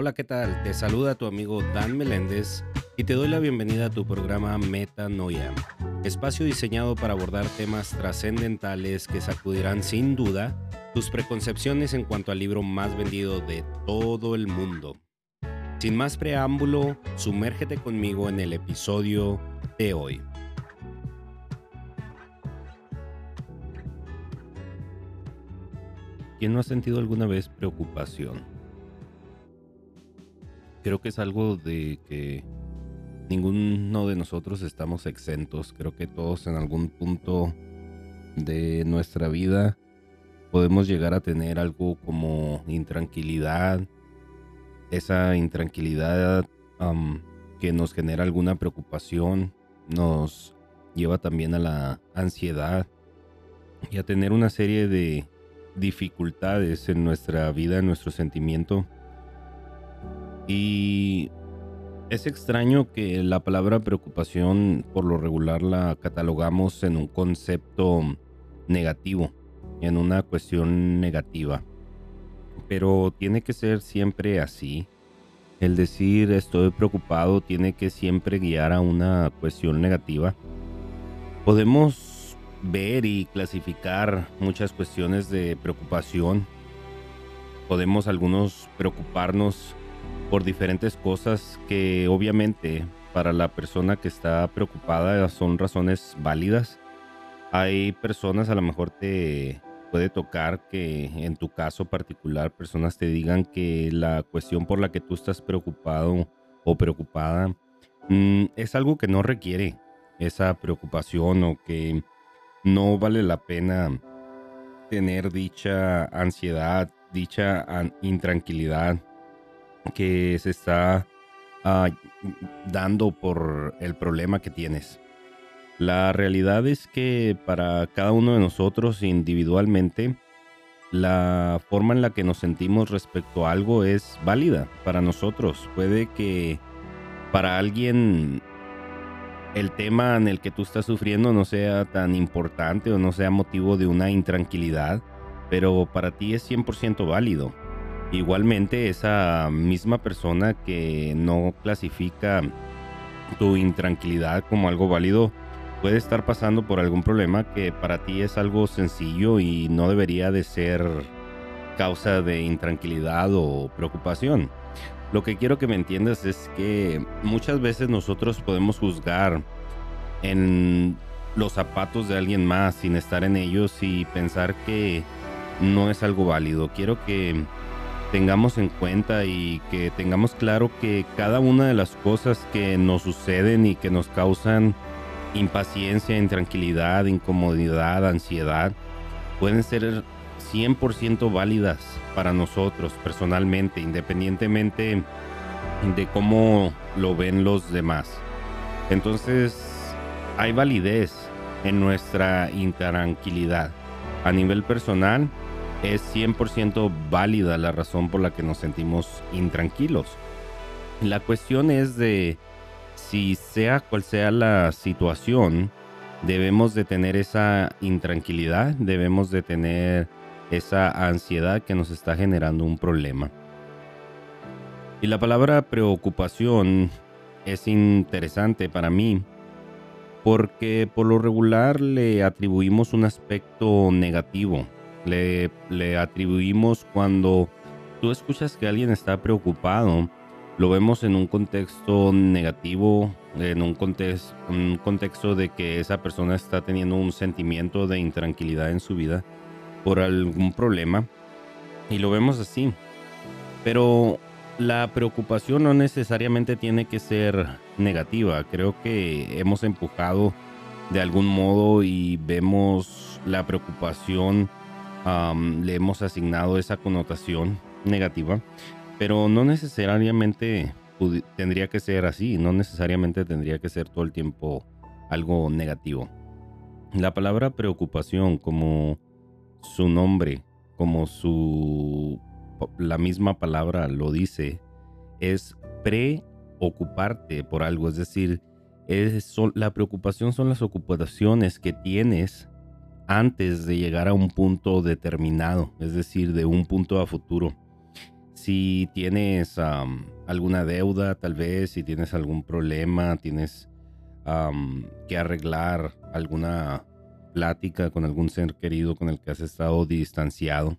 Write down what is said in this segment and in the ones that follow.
Hola, ¿qué tal? Te saluda tu amigo Dan Meléndez y te doy la bienvenida a tu programa Metanoia, espacio diseñado para abordar temas trascendentales que sacudirán sin duda tus preconcepciones en cuanto al libro más vendido de todo el mundo. Sin más preámbulo, sumérgete conmigo en el episodio de hoy. ¿Quién no ha sentido alguna vez preocupación? Creo que es algo de que ninguno de nosotros estamos exentos. Creo que todos en algún punto de nuestra vida podemos llegar a tener algo como intranquilidad. Esa intranquilidad que nos genera alguna preocupación nos lleva también a la ansiedad y a tener una serie de dificultades en nuestra vida, en nuestro sentimiento. Y es extraño que la palabra preocupación por lo regular la catalogamos en un concepto negativo, en una cuestión negativa. Pero tiene que ser siempre así. El decir estoy preocupado tiene que siempre guiar a una cuestión negativa. Podemos ver y clasificar muchas cuestiones de preocupación. Podemos algunos preocuparnos por diferentes cosas que obviamente para la persona que está preocupada son razones válidas. Hay personas, a lo mejor te puede tocar que en tu caso particular personas te digan que la cuestión por la que tú estás preocupado o preocupada mm, es algo que no requiere esa preocupación o que no vale la pena tener dicha ansiedad, dicha intranquilidad que se está ah, dando por el problema que tienes. La realidad es que para cada uno de nosotros individualmente, la forma en la que nos sentimos respecto a algo es válida para nosotros. Puede que para alguien el tema en el que tú estás sufriendo no sea tan importante o no sea motivo de una intranquilidad, pero para ti es 100% válido. Igualmente, esa misma persona que no clasifica tu intranquilidad como algo válido puede estar pasando por algún problema que para ti es algo sencillo y no debería de ser causa de intranquilidad o preocupación. Lo que quiero que me entiendas es que muchas veces nosotros podemos juzgar en los zapatos de alguien más sin estar en ellos y pensar que no es algo válido. Quiero que tengamos en cuenta y que tengamos claro que cada una de las cosas que nos suceden y que nos causan impaciencia, intranquilidad, incomodidad, ansiedad, pueden ser 100% válidas para nosotros personalmente, independientemente de cómo lo ven los demás. Entonces, hay validez en nuestra intranquilidad. A nivel personal, es 100% válida la razón por la que nos sentimos intranquilos. La cuestión es de si sea cual sea la situación, debemos de tener esa intranquilidad, debemos de tener esa ansiedad que nos está generando un problema. Y la palabra preocupación es interesante para mí porque por lo regular le atribuimos un aspecto negativo. Le, le atribuimos cuando tú escuchas que alguien está preocupado, lo vemos en un contexto negativo, en un contexto, un contexto de que esa persona está teniendo un sentimiento de intranquilidad en su vida por algún problema y lo vemos así. Pero la preocupación no necesariamente tiene que ser negativa. Creo que hemos empujado de algún modo y vemos la preocupación, le hemos asignado esa connotación negativa, pero no necesariamente tendría que ser así, no necesariamente tendría que ser todo el tiempo algo negativo. La palabra preocupación como su nombre, como su la misma palabra lo dice, es preocuparte por algo, es decir, es, la preocupación son las ocupaciones que tienes antes de llegar a un punto determinado, es decir, de un punto a futuro. si tienes alguna deuda, tal vez, si tienes algún problema, tienes que arreglar alguna plática con algún ser querido con el que has estado distanciado.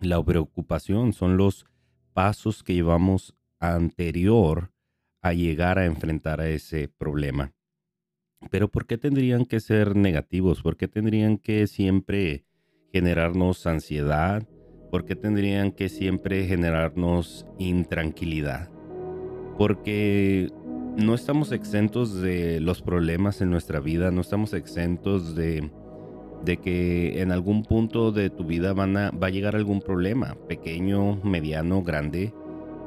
La preocupación son los pasos que llevamos anterior a llegar a enfrentar a ese problema. Pero ¿por qué tendrían que ser negativos? ¿Por qué tendrían que siempre generarnos ansiedad? ¿Por qué tendrían que siempre generarnos intranquilidad? Porque no estamos exentos de los problemas en nuestra vida, no estamos exentos de, de que en algún punto de tu vida van a, va a llegar algún problema, pequeño, mediano, grande,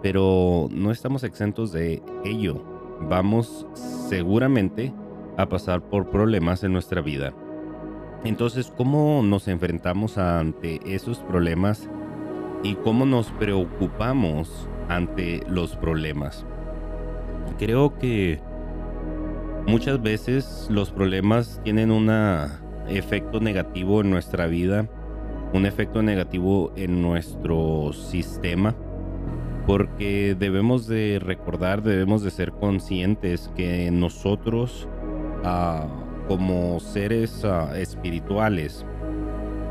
pero no estamos exentos de ello. Vamos seguramente a pasar por problemas en nuestra vida. Entonces, ¿cómo nos enfrentamos ante esos problemas y cómo nos preocupamos ante los problemas? Creo que muchas veces los problemas tienen un efecto negativo en nuestra vida, un efecto negativo en nuestro sistema, porque debemos de recordar, debemos de ser conscientes que nosotros ah, como seres ah, espirituales,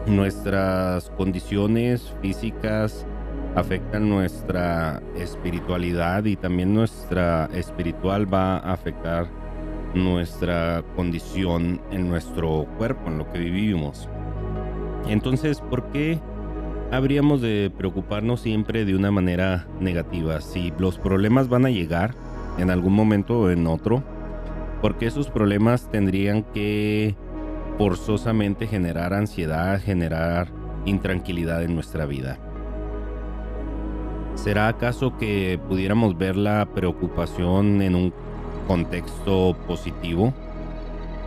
nuestras condiciones físicas, afectan nuestra espiritualidad y también nuestra espiritual va a afectar nuestra condición en nuestro cuerpo, en lo que vivimos. Entonces, ¿por qué habríamos de preocuparnos siempre de una manera negativa? Si los problemas van a llegar en algún momento o en otro, porque esos problemas tendrían que forzosamente generar ansiedad, generar intranquilidad en nuestra vida. ¿Será acaso que pudiéramos ver la preocupación en un contexto positivo?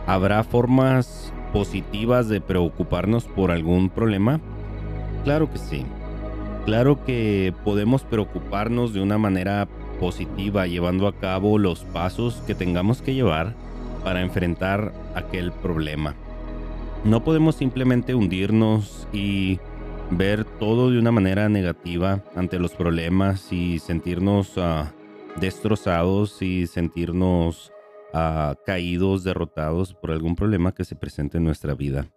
¿Habrá formas positivas de preocuparnos por algún problema? Claro que sí. Claro que podemos preocuparnos de una manera positiva llevando a cabo los pasos que tengamos que llevar para enfrentar aquel problema. No podemos simplemente hundirnos y ver todo de una manera negativa ante los problemas y sentirnos ah, destrozados y sentirnos ah, caídos, derrotados por algún problema que se presente en nuestra vida.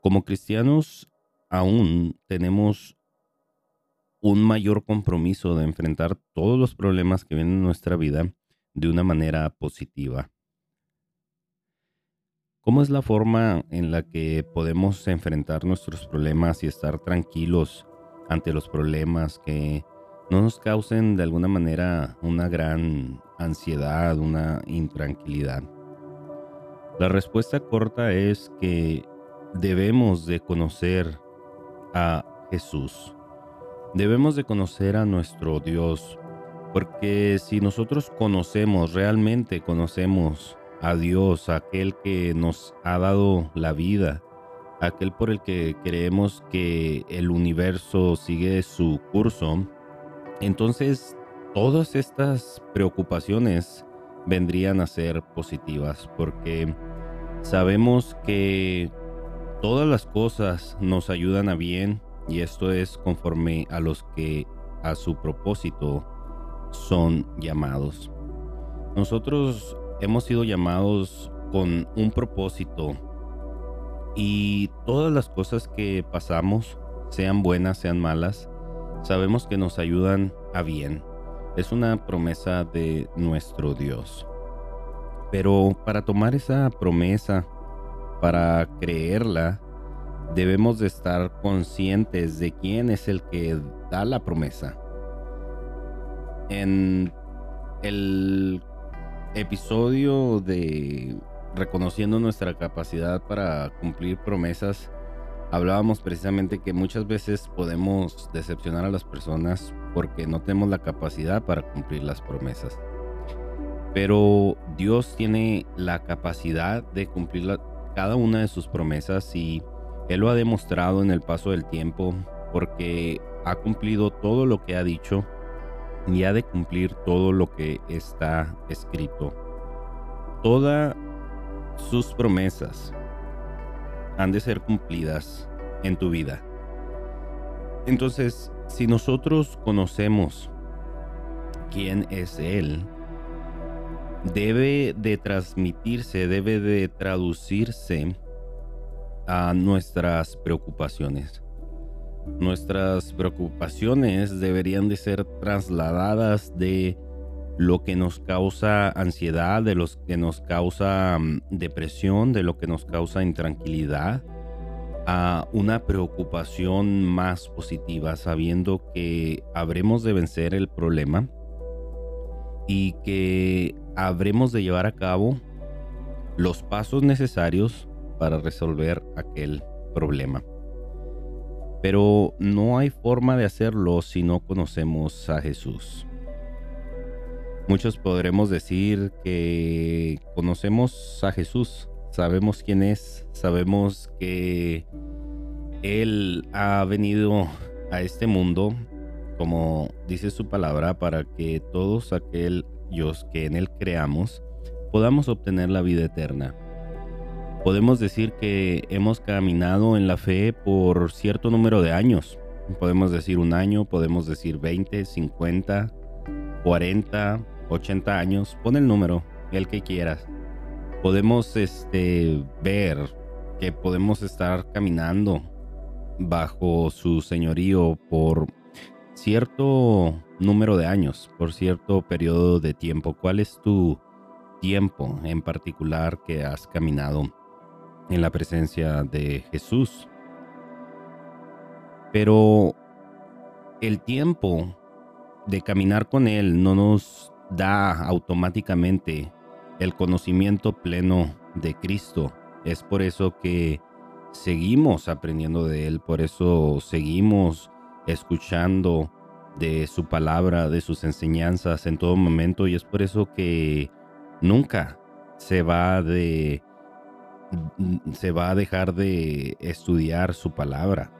Como cristianos aún tenemos un mayor compromiso de enfrentar todos los problemas que vienen en nuestra vida de una manera positiva. ¿Cómo es la forma en la que podemos enfrentar nuestros problemas y estar tranquilos ante los problemas que no nos causen de alguna manera una gran ansiedad, una intranquilidad? La respuesta corta es que debemos de conocer a Jesús. Debemos de conocer a nuestro Dios, porque si nosotros conocemos, realmente conocemos a Dios, aquel que nos ha dado la vida, aquel por el que creemos que el universo sigue su curso, entonces todas estas preocupaciones vendrían a ser positivas porque sabemos que todas las cosas nos ayudan a bien y esto es conforme a los que a su propósito son llamados. Nosotros hemos sido llamados con un propósito y todas las cosas que pasamos, sean buenas, sean malas, sabemos que nos ayudan a bien. Es una promesa de nuestro Dios. Pero para tomar esa promesa, para creerla, debemos de estar conscientes de quién es el que da la promesa. En el episodio de reconociendo nuestra capacidad para cumplir promesas, hablábamos precisamente que muchas veces podemos decepcionar a las personas porque no tenemos la capacidad para cumplir las promesas. Pero Dios tiene la capacidad de cumplir cada una de sus promesas y Él lo ha demostrado en el paso del tiempo porque ha cumplido todo lo que ha dicho y ha de cumplir todo lo que está escrito. Todas sus promesas han de ser cumplidas en tu vida. Entonces, si nosotros conocemos quién es Él, debe de transmitirse, debe de traducirse a nuestras preocupaciones. Nuestras preocupaciones deberían de ser trasladadas de lo que nos causa ansiedad, de lo que nos causa mm, depresión, de lo que nos causa intranquilidad, a una preocupación más positiva, sabiendo que habremos de vencer el problema y que habremos de llevar a cabo los pasos necesarios para resolver aquel problema. Pero no hay forma de hacerlo si no conocemos a Jesús. Muchos podremos decir que conocemos a Jesús, sabemos quién es, sabemos que Él ha venido a este mundo, como dice su palabra, para que todos aquellos que en Él creamos podamos obtener la vida eterna. Podemos decir que hemos caminado en la fe por cierto número de años. Podemos decir un año, podemos decir 20, 50, 40, 80 años. Pon el número, el que quieras. Podemos este, ver que podemos estar caminando bajo su señorío por cierto número de años, por cierto periodo de tiempo. ¿Cuál es tu tiempo en particular que has caminado? En la presencia de Jesús. Pero el tiempo de caminar con Él no nos da automáticamente el conocimiento pleno de Cristo. Es por eso que seguimos aprendiendo de Él, por eso seguimos escuchando de su palabra, de sus enseñanzas en todo momento y es por eso que nunca se va de se va a dejar de estudiar su palabra,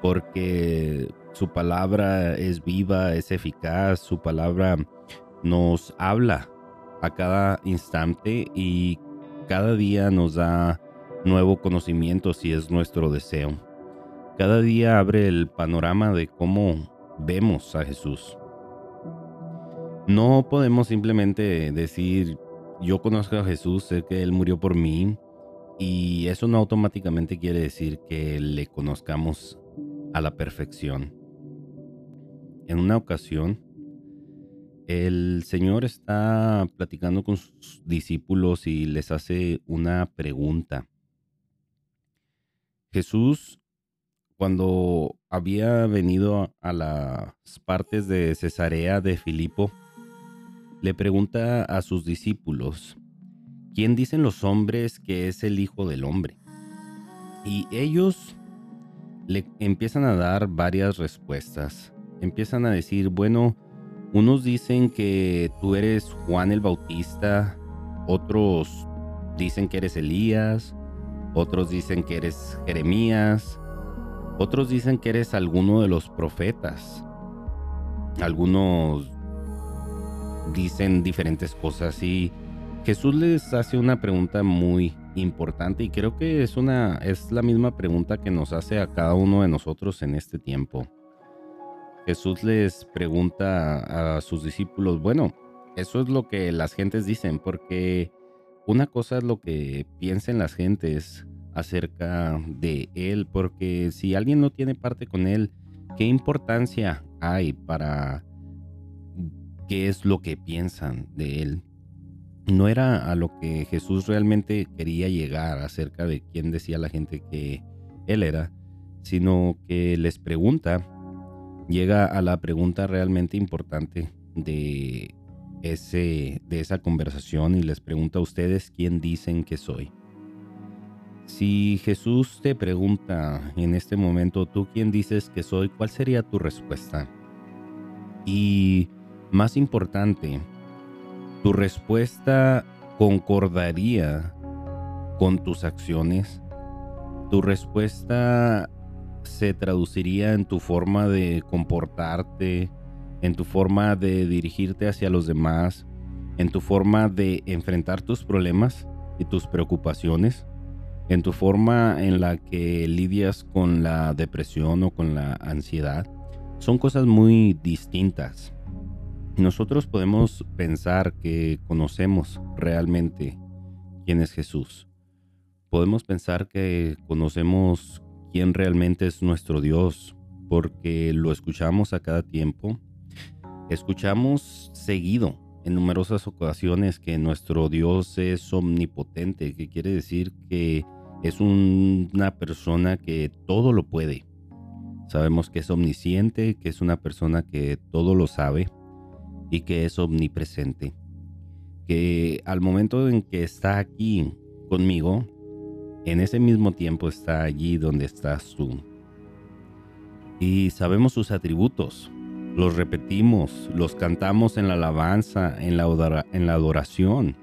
porque su palabra es viva, es eficaz, su palabra nos habla a cada instante y cada día nos da nuevo conocimiento si es nuestro deseo. Cada día abre el panorama de cómo vemos a Jesús. No podemos simplemente decir, yo conozco a Jesús, sé que Él murió por mí, y eso no automáticamente quiere decir que le conozcamos a la perfección. En una ocasión, el Señor está platicando con sus discípulos y les hace una pregunta. Jesús, cuando había venido a las partes de Cesarea de Filipo, le pregunta a sus discípulos, ¿quién dicen los hombres que es el Hijo del Hombre? Y ellos le empiezan a dar varias respuestas. Empiezan a decir, bueno, unos dicen que tú eres Juan el Bautista, otros dicen que eres Elías, otros dicen que eres Jeremías, otros dicen que eres alguno de los profetas. Algunos dicen diferentes cosas y Jesús les hace una pregunta muy importante y creo que es una es la misma pregunta que nos hace a cada uno de nosotros en este tiempo. Jesús les pregunta a sus discípulos, bueno, eso es lo que las gentes dicen, porque una cosa es lo que piensen las gentes acerca de él, porque si alguien no tiene parte con él, ¿qué importancia hay para qué es lo que piensan de él? No era a lo que Jesús realmente quería llegar acerca de quién decía la gente que él era, sino que les pregunta, llega a la pregunta realmente importante de, ese, de esa conversación y les pregunta a ustedes quién dicen que soy. Si Jesús te pregunta en este momento, ¿tú quién dices que soy? ¿Cuál sería tu respuesta? Y más importante, tu respuesta concordaría con tus acciones. Tu respuesta se traduciría en tu forma de comportarte, en tu forma de dirigirte hacia los demás, en tu forma de enfrentar tus problemas y tus preocupaciones, en tu forma en la que lidias con la depresión o con la ansiedad. son cosas muy distintas. Nosotros podemos pensar que conocemos realmente quién es Jesús. Podemos pensar que conocemos quién realmente es nuestro Dios porque lo escuchamos a cada tiempo. Escuchamos seguido en numerosas ocasiones que nuestro Dios es omnipotente, que quiere decir que es una persona que todo lo puede. Sabemos que es omnisciente, que es una persona que todo lo sabe y que es omnipresente. Que al momento en que está aquí conmigo, en ese mismo tiempo está allí donde estás tú. Y sabemos sus atributos, los repetimos, los cantamos en la alabanza, en la, en la adoración.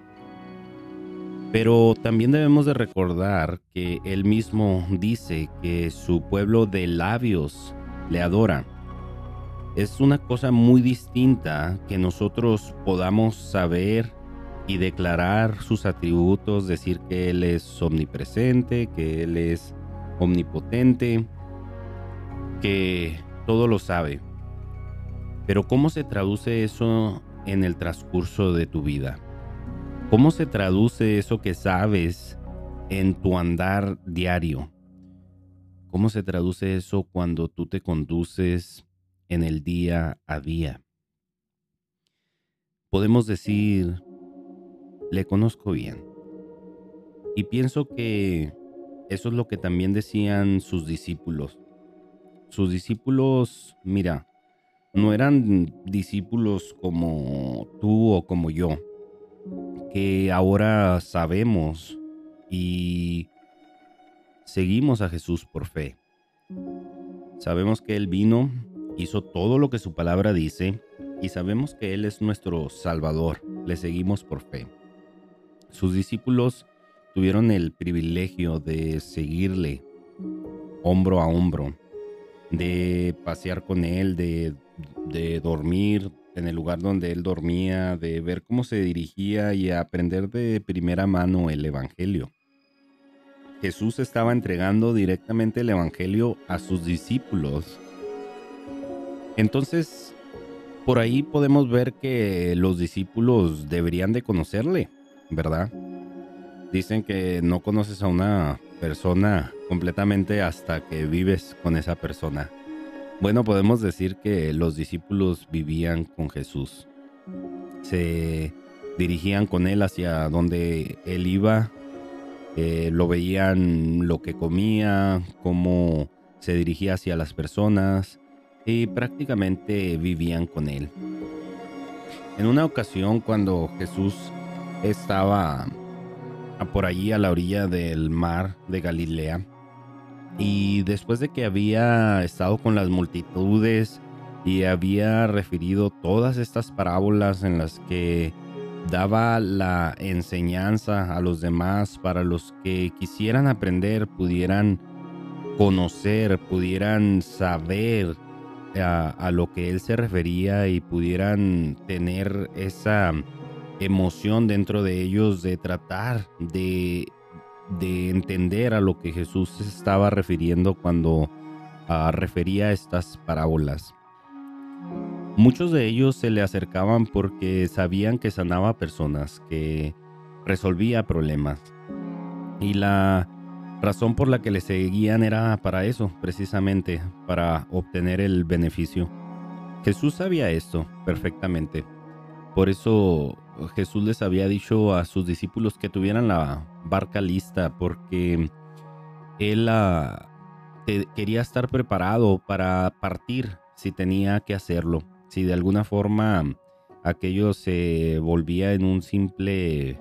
Pero también debemos de recordar que él mismo dice que su pueblo de labios le adora. Es una cosa muy distinta que nosotros podamos saber y declarar sus atributos, decir que Él es omnipresente, que Él es omnipotente, que todo lo sabe. Pero ¿cómo se traduce eso en el transcurso de tu vida? ¿Cómo se traduce eso que sabes en tu andar diario? ¿Cómo se traduce eso cuando tú te conduces en el día a día? Podemos decir, le conozco bien. Y pienso que eso es lo que también decían sus discípulos. Sus discípulos, mira, no eran discípulos como tú o como yo, que ahora sabemos y seguimos a Jesús por fe. Sabemos que Él vino, hizo todo lo que su palabra dice y sabemos que Él es nuestro Salvador. Le seguimos por fe. Sus discípulos tuvieron el privilegio de seguirle hombro a hombro, de pasear con Él, de de dormir en el lugar donde él dormía, de ver cómo se dirigía y aprender de primera mano el Evangelio. Jesús estaba entregando directamente el Evangelio a sus discípulos. Entonces, por ahí podemos ver que los discípulos deberían de conocerle, ¿verdad? Dicen que no conoces a una persona completamente hasta que vives con esa persona. Bueno, podemos decir que los discípulos vivían con Jesús. Se dirigían con él hacia donde él iba. Eh, lo veían lo que comía, cómo se dirigía hacia las personas prácticamente vivían con él. En una ocasión cuando Jesús estaba por allí a la orilla del mar de Galilea, y después de que había estado con las multitudes y había referido todas estas parábolas en las que daba la enseñanza a los demás para los que quisieran aprender, pudieran conocer, pudieran saber a, lo que él se refería y pudieran tener esa emoción dentro de ellos de tratar de de entender a lo que Jesús estaba refiriendo cuando uh, refería estas parábolas. Muchos de ellos se le acercaban porque sabían que sanaba personas, que resolvía problemas. Y la razón por la que le seguían era para eso, precisamente, para obtener el beneficio. Jesús sabía esto perfectamente. Por eso Jesús les había dicho a sus discípulos que tuvieran la barca lista porque él ah, quería estar preparado para partir si tenía que hacerlo. Si de alguna forma aquello se volvía en un simple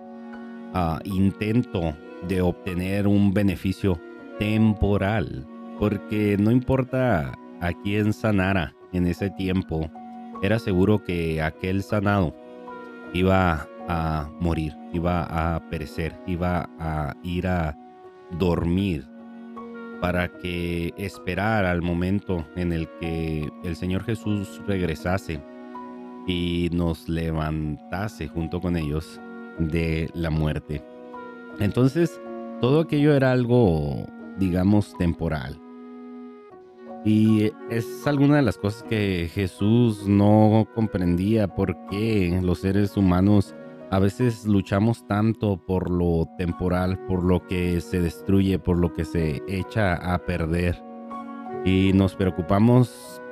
ah, intento de obtener un beneficio temporal. Porque no importa a quién sanara en ese tiempo, era seguro que aquel sanado iba a morir, iba a perecer, iba a ir a dormir para que esperara al momento en el que el Señor Jesús regresase y nos levantase junto con ellos de la muerte. Entonces, todo aquello era algo, digamos, temporal. Y es alguna de las cosas que Jesús no comprendía, por qué los seres humanos a veces luchamos tanto por lo temporal, por lo que se destruye, por lo que se echa a perder. Y nos preocupamos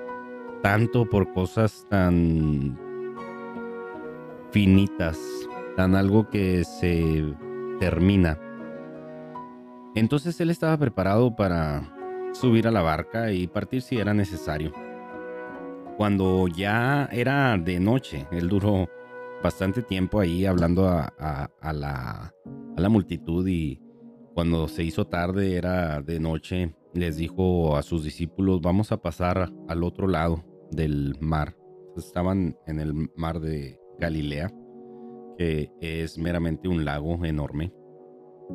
tanto por cosas tan finitas, tan algo que se termina. Entonces él estaba preparado para subir a la barca y partir si era necesario. Cuando ya era de noche, él duró bastante tiempo ahí hablando a, la, a la multitud y cuando se hizo tarde, era de noche, les dijo a sus discípulos, vamos a pasar al otro lado del mar. Estaban en el mar de Galilea, que es meramente un lago enorme,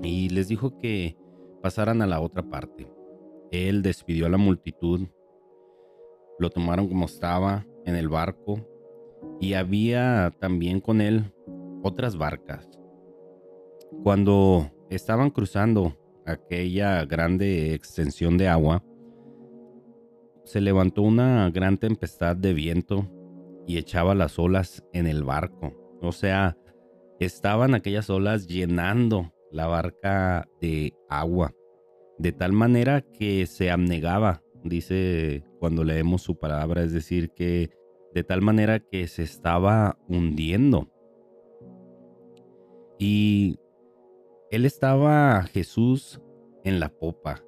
y les dijo que pasaran a la otra parte. Él despidió a la multitud, lo tomaron como estaba en el barco, y había también con él otras barcas. Cuando estaban cruzando aquella grande extensión de agua, se levantó una gran tempestad de viento y echaba las olas en el barco. O sea, estaban aquellas olas llenando la barca de agua, de tal manera que se abnegaba, dice cuando leemos su palabra, es decir, que de tal manera que se estaba hundiendo. Y él estaba, Jesús, en la popa.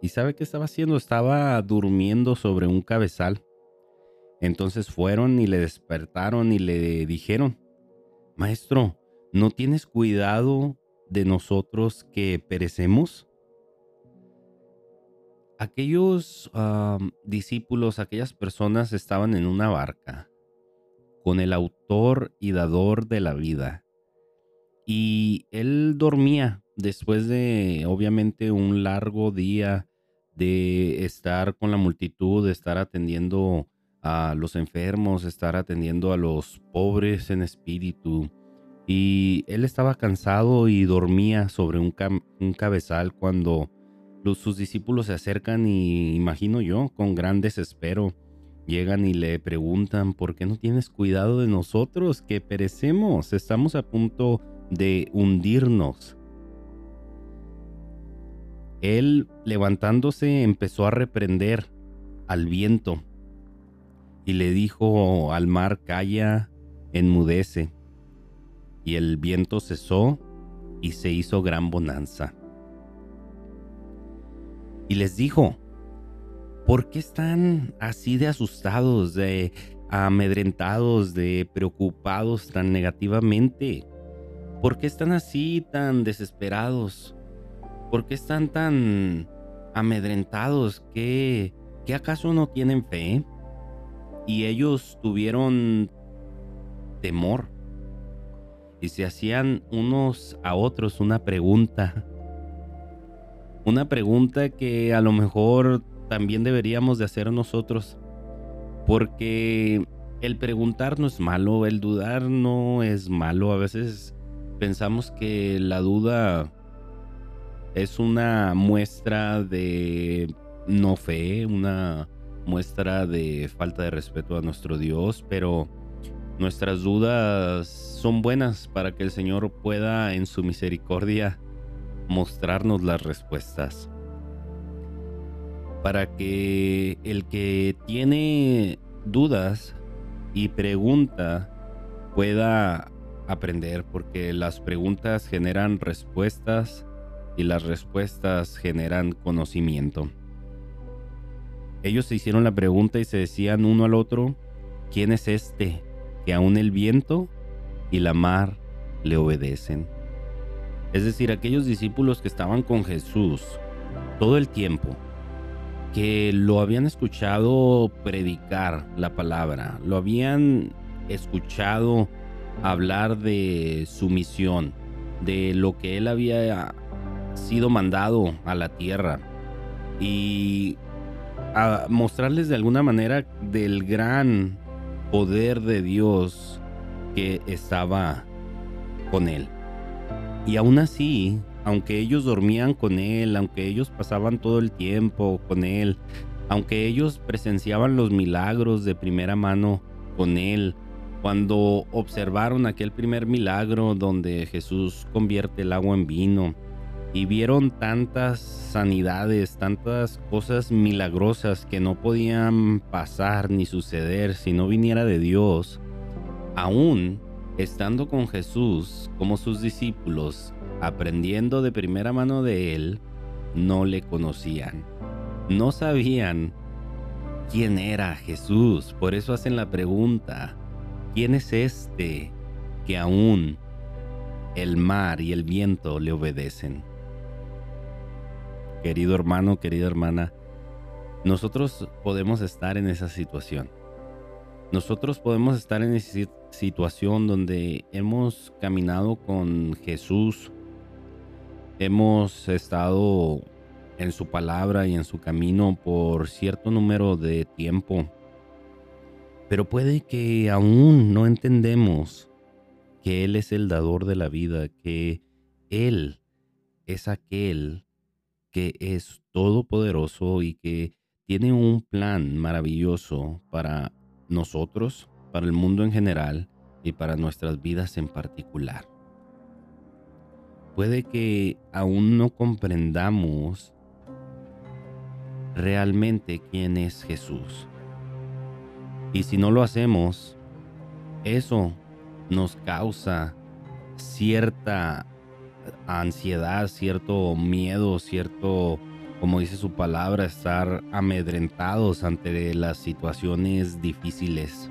¿Y sabe qué estaba haciendo? Estaba durmiendo sobre un cabezal. Entonces fueron y le despertaron y le dijeron, Maestro, ¿no tienes cuidado de nosotros que perecemos? Aquellos discípulos, aquellas personas estaban en una barca con el autor y dador de la vida. Y él dormía después de, obviamente, un largo día de estar con la multitud, de estar atendiendo a los enfermos, estar atendiendo a los pobres en espíritu. Y él estaba cansado y dormía sobre un, un cabezal cuando sus discípulos se acercan y imagino yo, con gran desespero, llegan y le preguntan, ¿por qué no tienes cuidado de nosotros que perecemos? Estamos a punto de hundirnos. Él, levantándose, empezó a reprender al viento y le dijo al mar, calla, enmudece. Y el viento cesó y se hizo gran bonanza y les dijo, ¿por qué están así de asustados, de amedrentados, de preocupados tan negativamente? ¿Por qué están así tan desesperados? ¿Por qué están tan amedrentados? ¿Qué, ¿Qué acaso no tienen fe? Y ellos tuvieron temor y se hacían unos a otros una pregunta una pregunta que a lo mejor también deberíamos de hacer nosotros. Porque el preguntar no es malo, el dudar no es malo. A veces pensamos que la duda es una muestra de no fe, una muestra de falta de respeto a nuestro Dios, pero nuestras dudas son buenas para que el Señor pueda en su misericordia mostrarnos las respuestas. Para que el que tiene dudas y pregunta pueda aprender, porque las preguntas generan respuestas y las respuestas generan conocimiento. Ellos se hicieron la pregunta y se decían uno al otro, ¿quién es este que aún el viento y la mar le obedecen? Es decir, aquellos discípulos que estaban con Jesús todo el tiempo, que lo habían escuchado predicar la palabra, lo habían escuchado hablar de su misión, de lo que él había sido mandado a la tierra y a mostrarles de alguna manera del gran poder de Dios que estaba con él. Y aún así, aunque ellos dormían con él, aunque ellos pasaban todo el tiempo con él, Aunque ellos presenciaban los milagros de primera mano con él, cuando observaron aquel primer milagro donde Jesús convierte el agua en vino y vieron tantas sanidades, tantas cosas milagrosas que no podían pasar ni suceder si no viniera de Dios, aún estando con Jesús como sus discípulos, aprendiendo de primera mano de Él, no le conocían. No sabían quién era Jesús. Por eso hacen la pregunta, ¿quién es este que aún el mar y el viento le obedecen? Querido hermano, querida hermana, nosotros podemos estar en esa situación. Nosotros podemos estar en esa situación donde hemos caminado con Jesús, hemos estado en su palabra y en su camino por cierto número de tiempo, pero puede que aún no entendemos que Él es el dador de la vida, que Él es aquel es todopoderoso y que tiene un plan maravilloso para nosotros, para el mundo en general y para nuestras vidas en particular. Puede que aún no comprendamos realmente quién es Jesús. Y si no lo hacemos, eso nos causa cierta ansiedad, cierto miedo, cierto como dice su palabra, estar amedrentados ante las situaciones difíciles.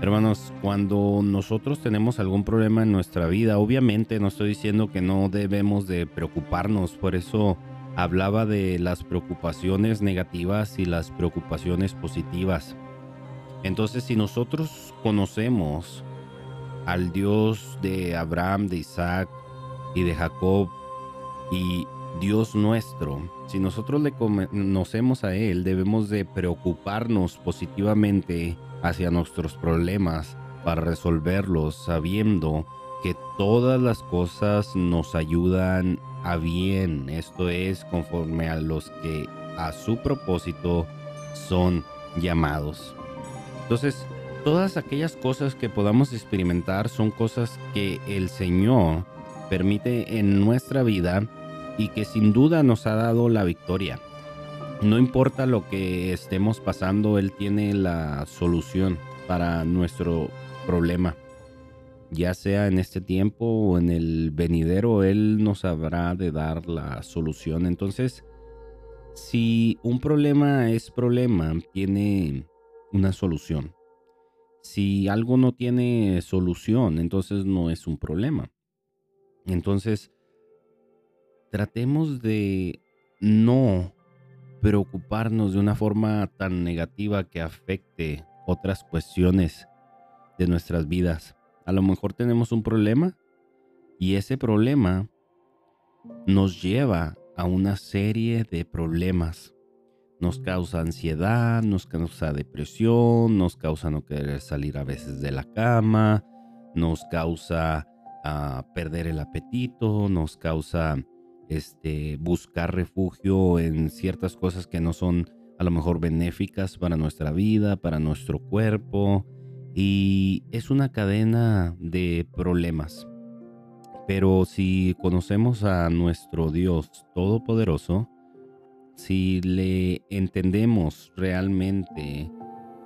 Hermanos, cuando nosotros tenemos algún problema en nuestra vida, obviamente no estoy diciendo que no debemos de preocuparnos, por eso hablaba de las preocupaciones negativas y las preocupaciones positivas. Entonces, si nosotros conocemos al Dios de Abraham, de Isaac y de Jacob, y Dios nuestro, si nosotros le conocemos a Él, debemos de preocuparnos positivamente hacia nuestros problemas para resolverlos sabiendo que todas las cosas nos ayudan a bien, esto es conforme a los que a su propósito son llamados. Entonces, todas aquellas cosas que podamos experimentar son cosas que el Señor permite en nuestra vida y que sin duda nos ha dado la victoria. No importa lo que estemos pasando, Él tiene la solución para nuestro problema. Ya sea en este tiempo o en el venidero, Él nos habrá de dar la solución. Entonces, si un problema es problema, tiene una solución. Si algo no tiene solución, entonces no es un problema. Entonces, tratemos de no preocuparnos de una forma tan negativa que afecte otras cuestiones de nuestras vidas. A lo mejor tenemos un problema y ese problema nos lleva a una serie de problemas. Nos causa ansiedad, nos causa depresión, nos causa no querer salir a veces de la cama, nos causa ah, perder el apetito, nos causa este, buscar refugio en ciertas cosas que no son a lo mejor benéficas para nuestra vida, para nuestro cuerpo. Y es una cadena de problemas. Pero si conocemos a nuestro Dios Todopoderoso, si le entendemos realmente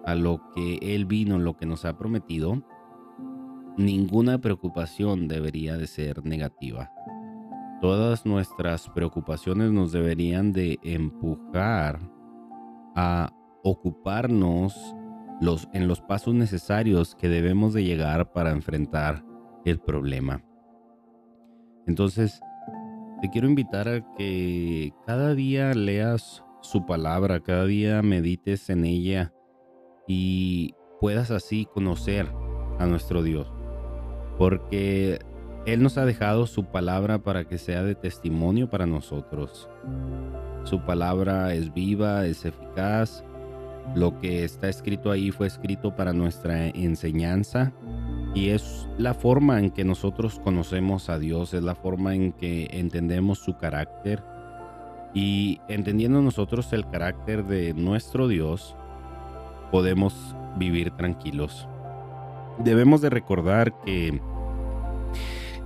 a lo que Él vino, lo que nos ha prometido, ninguna preocupación debería de ser negativa. Todas nuestras preocupaciones nos deberían de empujar a ocuparnos en los pasos necesarios que debemos de llegar para enfrentar el problema. Entonces, te quiero invitar a que cada día leas su palabra, cada día medites en ella y puedas así conocer a nuestro Dios. Porque él nos ha dejado su palabra para que sea de testimonio para nosotros. Su palabra es viva, es eficaz. Lo que está escrito ahí fue escrito para nuestra enseñanza y es la forma en que nosotros conocemos a Dios, es la forma en que entendemos su carácter Y entendiendo nosotros el carácter de nuestro Dios, podemos vivir tranquilos. Debemos de recordar que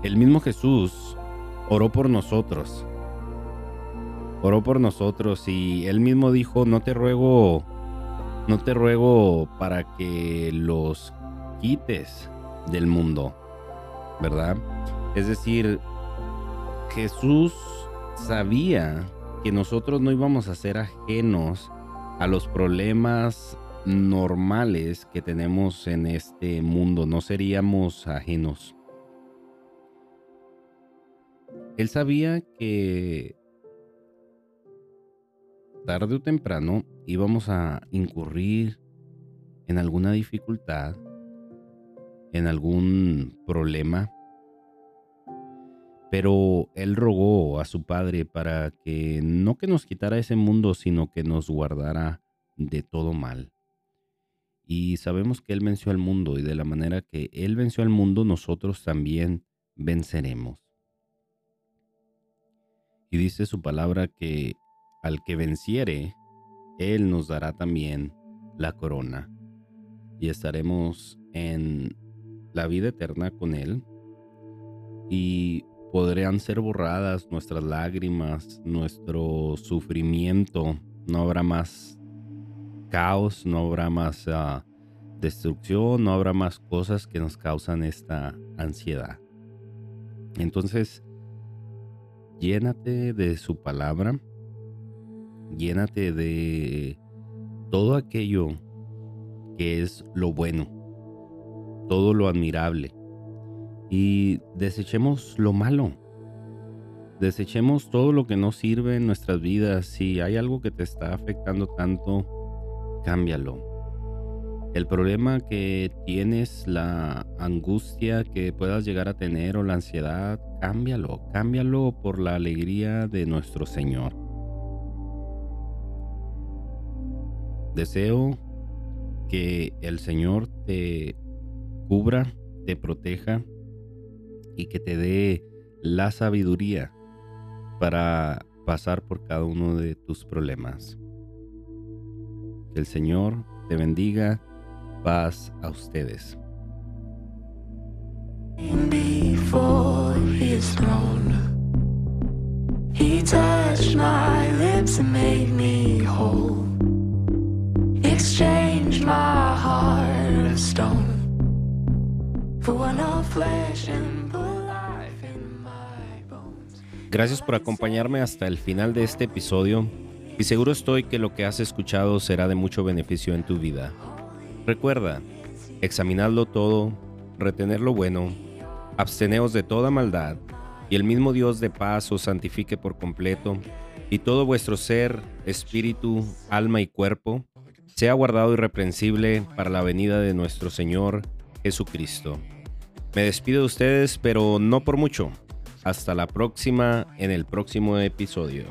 el mismo Jesús oró por nosotros. Oró por nosotros y él mismo dijo, no te ruego, no te ruego para que los quites del mundo, ¿verdad? Es decir, Jesús sabía que nosotros no íbamos a ser ajenos a los problemas normales que tenemos en este mundo, no seríamos ajenos. Él sabía que tarde o temprano íbamos a incurrir en alguna dificultad, en algún problema, pero él rogó a su padre para que no que nos quitara ese mundo, sino que nos guardara de todo mal. Y sabemos que Él venció al mundo y de la manera que Él venció al mundo, nosotros también venceremos. Y dice su palabra que al que venciere, Él nos dará también la corona. Y estaremos en la vida eterna con Él. Y podrán ser borradas nuestras lágrimas, nuestro sufrimiento. No habrá más caos, no habrá más ah, destrucción, no habrá más cosas que nos causan esta ansiedad. Entonces, llénate de su palabra, llénate de todo aquello que es lo bueno, todo lo admirable y desechemos lo malo. Desechemos todo lo que no sirve en nuestras vidas. Si hay algo que te está afectando tanto, cámbialo. El problema que tienes, la angustia que puedas llegar a tener o la ansiedad, cámbialo, cámbialo por la alegría de nuestro Señor. Deseo que el Señor te cubra, te proteja y que te dé la sabiduría para pasar por cada uno de tus problemas el Señor te bendiga. Paz a ustedes. He touched my lips and made me Gracias por acompañarme hasta el final de este episodio y seguro estoy que lo que has escuchado será de mucho beneficio en tu vida. Recuerda, examinadlo todo, retener lo bueno, absteneos de toda maldad, y el mismo Dios de paz os santifique por completo, y todo vuestro ser, espíritu, alma y cuerpo, sea guardado irreprensible para la venida de nuestro Señor Jesucristo. Me despido de ustedes, pero no por mucho. Hasta la próxima en el próximo episodio.